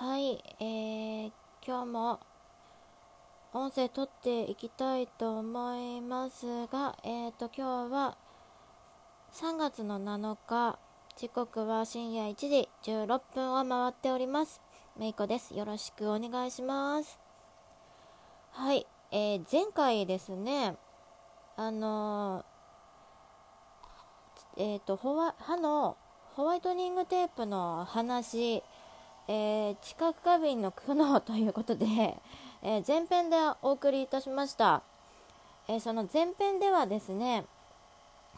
はい、えー、今日も音声撮っていきたいと思いますが、えーと、今日は3月の7日、時刻は深夜1時16分を回っております。めいこです。よろしくお願いします。はい、えー、前回ですね、あのー、えっ、ー、と、歯のホワイトニングテープの話、えー、知覚過敏の苦悩ということで、えー、前編でお送りいたしました、えー、その前編ではですね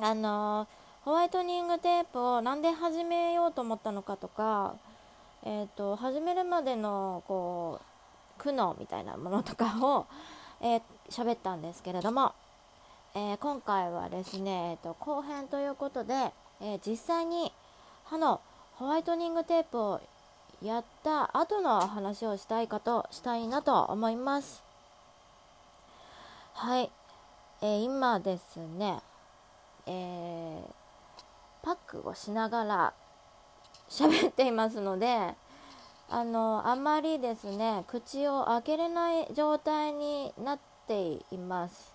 あのホワイトニングテープを何で始めようと思ったのかとか、えーと、始めるまでのこう苦悩みたいなものとかを えー、喋ったんですけれども、え今回はですね、えーと後編ということで、え実際に歯のホワイトニングテープをやった後の話をしたいかとしたいなと思います。はい、えー、今ですねえー、パックをしながら喋っていますのであのあまりですね口を開けれない状態になっています。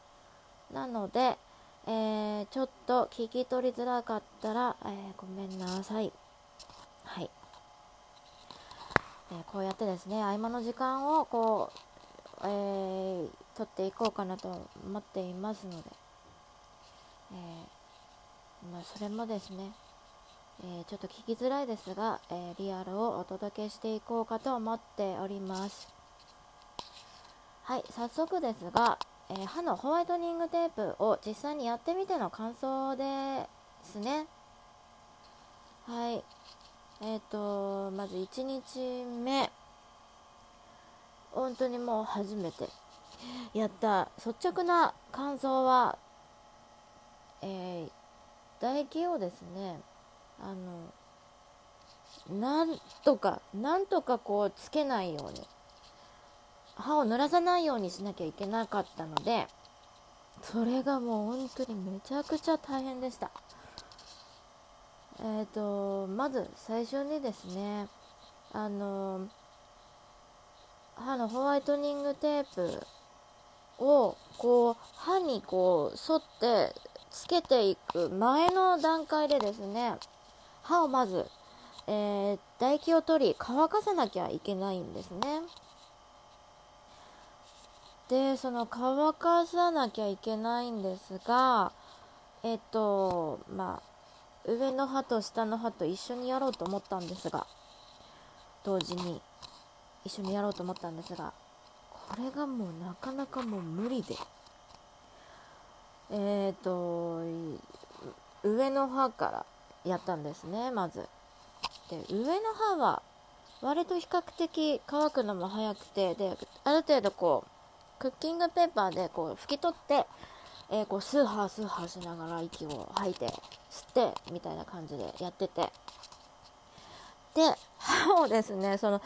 なので、えー、ちょっと聞き取りづらかったら、えー、ごめんなさい。はい。えー、こうやってですね合間の時間をこう、えー、取っていこうかなと思っていますので、えー、まあ、それもですね、えちょっと聞きづらいですが、えリアルをお届けしていこうかと思っております。はい早速ですが、え歯のホワイトニングテープを実際にやってみての感想ですね。はい。えっ、ー、とまず1日目。本当にもう初めて。やった。率直な感想は、えー、唾液をですねあのなんとかなんとかこうつけないように歯を濡らさないようにしなきゃいけなかったのでそれがもう本当にめちゃくちゃ大変でした。えーと、まず最初にですねあの歯のホワイトニングテープをこう歯にこう沿ってつけていく前の段階でですね歯をまず、えー、唾液を取り乾かさなきゃいけないんですね。でその乾かさなきゃいけないんですがえっ、とまあ上の歯と下の歯と一緒にやろうと思ったんですが同時に一緒にやろうと思ったんですがこれがもうなかなかもう無理で。えっ、ー、と上の歯からやったんですねまず。で上の歯は割と比較的乾くのも早くてである程度こうクッキングペーパーでこう拭き取ってえー、こうスーハースーハーしながら息を吐いて吸ってみたいな感じでやってて。で 歯をですねその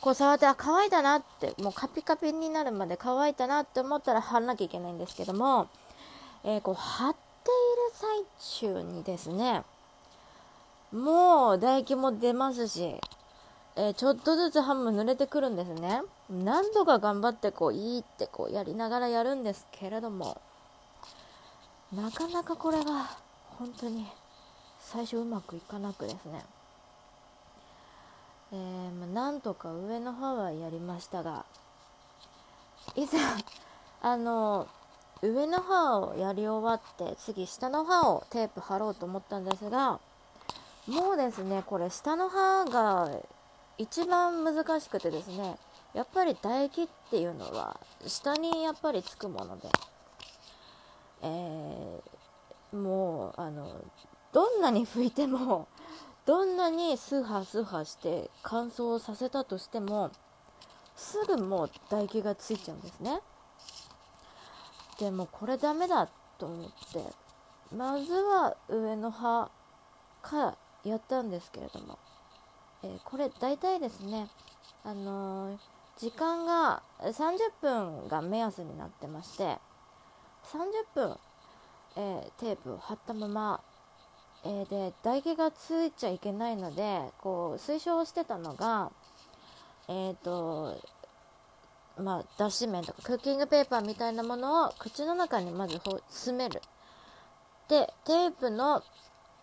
こう触ってあ乾いたなってもうカピカピになるまで乾いたなって思ったら貼らなきゃいけないんですけども、えー、こう貼っている最中にですねもう唾液も出ますし、えー、ちょっとずつ歯も濡れてくるんですね。何度か頑張ってこういいってこうやりながらやるんですけれどもなかなかこれが本当に最初うまくいかなくですね、えー、なんとか上の歯はやりましたがいざあの上の歯をやり終わって次下の歯をテープ貼ろうと思ったんですがもうですねこれ下の歯が一番難しくてですねやっぱり唾液っていうのは下にやっぱりつくものでえー、もうあのどんなに拭いても どんなにスーハースーハーして乾燥させたとしてもすぐもう唾液がついちゃうんですね。でもこれダメだと思ってまずは上の歯からやったんですけれども、えー、これ大体ですねあのー、時間が30分が目安になってまして30分、えー、テープを貼ったまま、えー、で唾液がついちゃいけないのでこう推奨してたのがえっ、とまあ脱脂綿とかクッキングペーパーみたいなものを口の中にまず詰める。でテープの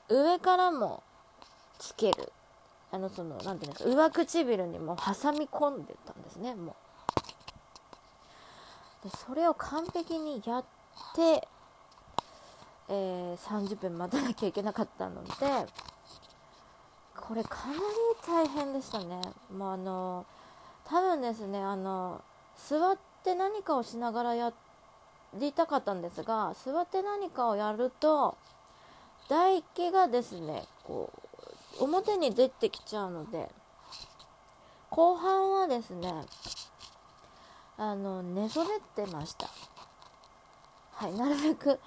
上からもつける。あのその何ていうんですか上唇にも挟み込んでたんですねもう。でそれを完璧にやって、えー、30分待たなきゃいけなかったのでこれかなり大変でしたね。もうあの多分ですねあの座って何かをしながらやりたかったんですが座って何かをやると唾液がですねこう表に出てきちゃうので後半はですねあの寝そべってました。はいなるべく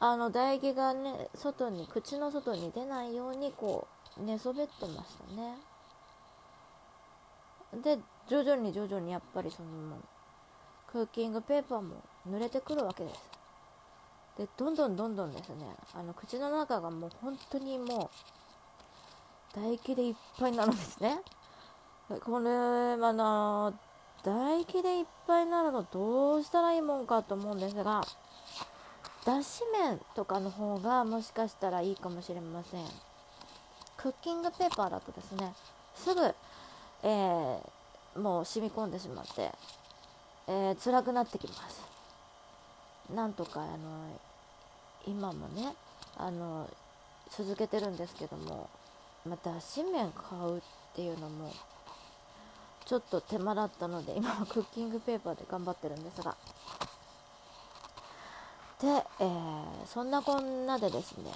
あの唾液がね外に口の外に出ないようにこう寝そべってましたね。で徐々に徐々にやっぱりそのクッキングペーパーも濡れてくるわけです。でどんどんどんどんですねあの口の中がもう本当にもう唾液でいっぱいになるんですね。これあの唾液でいっぱいになるのどうしたらいいもんかと思うんですが脱脂綿とかの方がもしかしたらいいかもしれません。クッキングペーパーだとですねすぐ、えー、もう染み込んでしまってえー、辛くなってきます。なんとかあの今もねあの続けてるんですけどもまた脱脂綿買うっていうのもちょっと手間だったので今はクッキングペーパーで頑張ってるんですがで、えー、そんなこんなでですね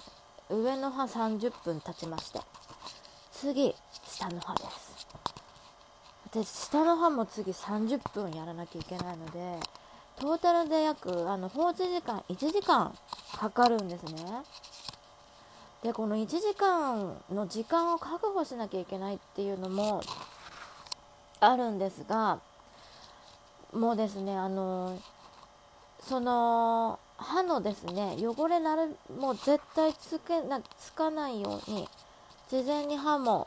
上の歯30分経ちまして次下の歯です。で下の歯も次30分やらなきゃいけないのでトータルで約あの放置時間1時間かかるんですね。でこの1時間の時間を確保しなきゃいけないっていうのもあるんですがもうですねあのその歯のですね汚れなるもう絶対つけなつかないように事前に歯も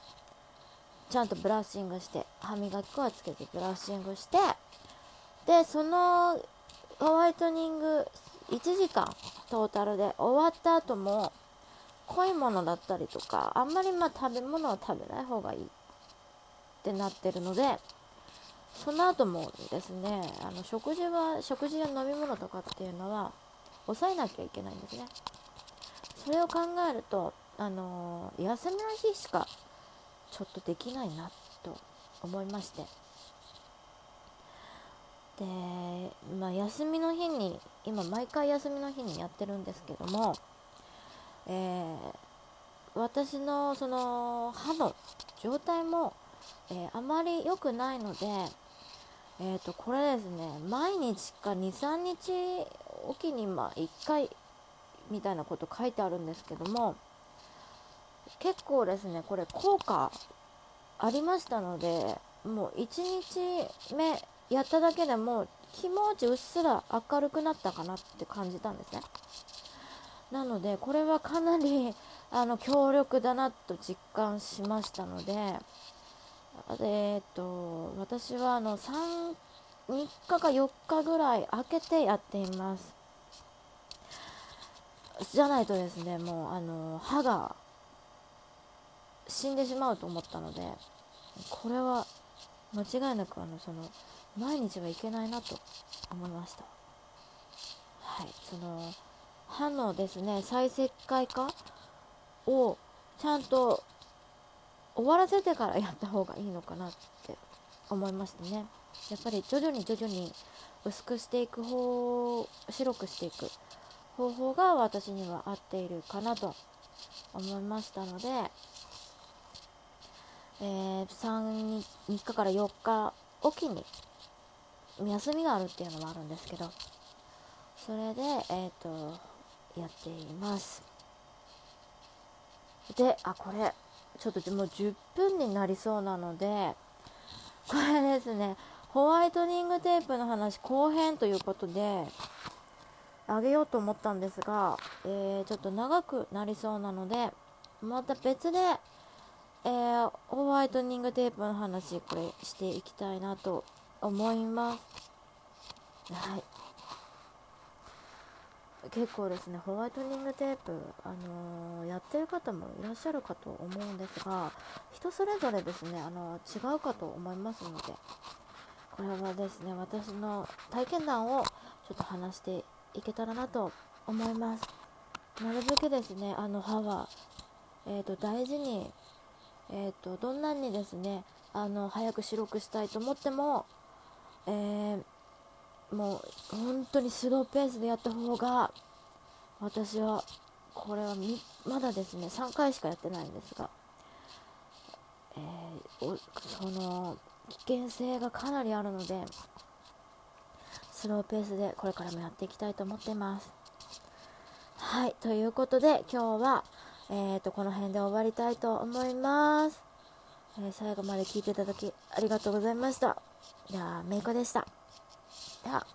ちゃんとブラッシングして歯磨き粉はつけてブラッシングしてでそのホワイトニング1時間トータルで終わった後も濃いものだったりとかあんまりま食べ物は食べない方がいいってなってるのでその後もですねあの食事は食事や飲み物とかっていうのは抑えなきゃいけないんですね。それを考えるとあの休みの日しかちょっとできないなと思いまして。でまあ休みの日に今毎回休みの日にやってるんですけども、えー、私のその歯の状態も、えー、あまり良くないので、えー、とこれですね毎日か23日おきにまあ1回みたいなこと書いてあるんですけども結構ですねこれ効果ありましたのでもう1日目やっただけでも気持ちうっすら明るくなったかなって感じたんですね。なのでこれはかなりあの強力だなと実感しましたのでえ、っと私はあの3 3日か4日ぐらい空けてやっています。じゃないとですねもうあの歯が死んでしまうと思ったのでこれは間違いなくあのその毎日はいけないなと思いました。はいその歯のですね再石灰化をちゃんと終わらせてからやった方がいいのかなって思いましたね。やっぱり徐々に徐々に薄くしていく方白くしていく方法が私には合っているかなと思いましたのでえー、3, 3日から4日おきに休みがあるっていうのもあるんですけどそれで、えーと、やっています。であこれちょっともう10分になりそうなのでこれですね。ホワイトニングテープの話後編ということであげようと思ったんですが、えー、ちょっと長くなりそうなのでまた別でえー、ホワイトニングテープの話これしていきたいなと思います。はい。結構ですねホワイトニングテープ、あのー、やってる方もいらっしゃるかと思うんですが人それぞれですね、あのー、違うかと思いますのでこれはですね私の体験談をちょっと話していけたらなと思います。なるべくですねあの歯は、えーと、大事に、えーと、どんなにですねあの早く白くしたいと思っても、えーもう本当にスローペースでやった方が私はこれはまだですね3回しかやってないんですが、えー、その危険性がかなりあるのでスローペースでこれからもやっていきたいと思っています。はいということで今日は、えーと、この辺で終わりたいと思います、えー、最後まで聞いていただきありがとうございました。ではめいこでした。では。